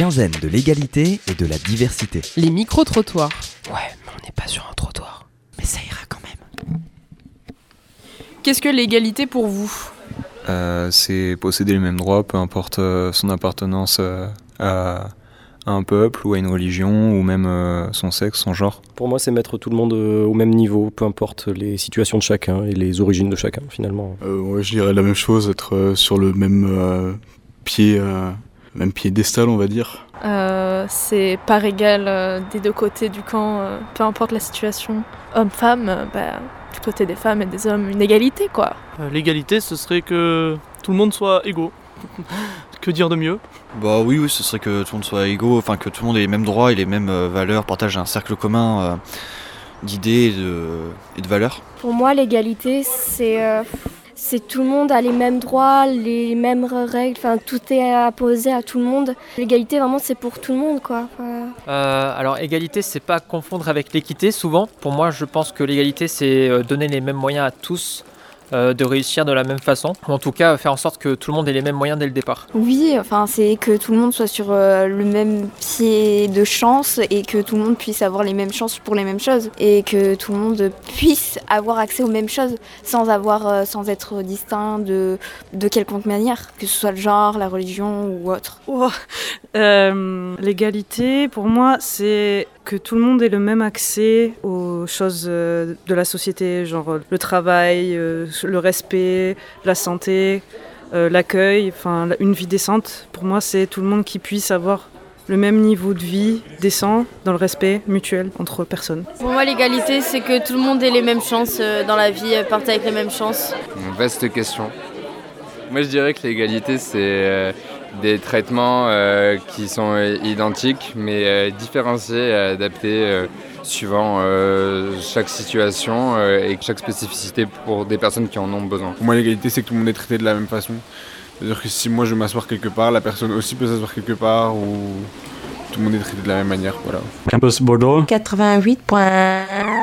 quinzaine de l'égalité et de la diversité. Les micro-trottoirs. Ouais, mais on n'est pas sur un trottoir. Mais ça ira quand même. Qu'est-ce que l'égalité pour vous? Euh, c'est posséder les mêmes droits, peu importe euh, son appartenance euh, à, un peuple ou à une religion ou même euh, son sexe, son genre. Pour moi, c'est mettre tout le monde euh, au même niveau, peu importe les situations de chacun et les origines de chacun, finalement. Euh, ouais, je dirais la même chose, être sur le même euh, pied, euh, même piédestal, on va dire. Euh, c'est par égal euh, des deux côtés du camp, euh, peu importe la situation. Homme-femme, euh, bah, du côté des femmes et des hommes, une égalité quoi. Euh, L'égalité, ce serait que tout le monde soit égaux. que dire de mieux? Bah oui, oui, ce serait que tout le monde soit égaux, enfin que tout le monde ait les mêmes droits et les mêmes euh, valeurs, partage un cercle commun euh, d'idées et de, et de valeurs. Pour moi, l'égalité, c'est euh, c'est tout le monde a les mêmes droits, les mêmes règles, enfin tout est apposé à tout le monde. L'égalité, vraiment, c'est pour tout le monde, quoi. Euh, alors égalité, c'est pas confondre avec l'équité souvent. Pour moi, je pense que l'égalité, c'est euh, donner les mêmes moyens à tous euh, de réussir de la même façon. Ou en tout cas, faire en sorte que tout le monde ait les mêmes moyens dès le départ. Oui, enfin, c'est que tout le monde soit sur euh, le même pied de chance et que tout le monde puisse avoir les mêmes chances pour les mêmes choses et que tout le monde puisse avoir accès aux mêmes choses sans avoir, euh, sans être distinct de, de quelconque manière, que ce soit le genre, la religion ou autre. Oh, euh, L'égalité, pour moi, c'est que tout le monde ait le même accès aux choses de la société, genre le travail, le respect, la santé, euh, l'accueil, enfin une vie décente. Pour moi, c'est tout le monde qui puisse avoir le même niveau de vie décent dans le respect mutuel entre personnes. Pour moi, l'égalité, c'est que tout le monde ait les mêmes chances euh, dans la vie, euh, partage avec les mêmes chances. Vaste question. Moi, je dirais que l'égalité, c'est euh, des traitements euh, qui sont euh, identiques, mais euh, différenciés, adaptés euh, suivant euh, chaque situation euh, et chaque spécificité pour des personnes qui en ont besoin. Pour moi, l'égalité, c'est que tout le monde est traité de la même façon. C'est-à-dire que si moi je veux m'asseoir quelque part, la personne aussi peut s'asseoir quelque part, ou tout le monde est traité de la même manière. Voilà. Campus Bordeaux. 88.1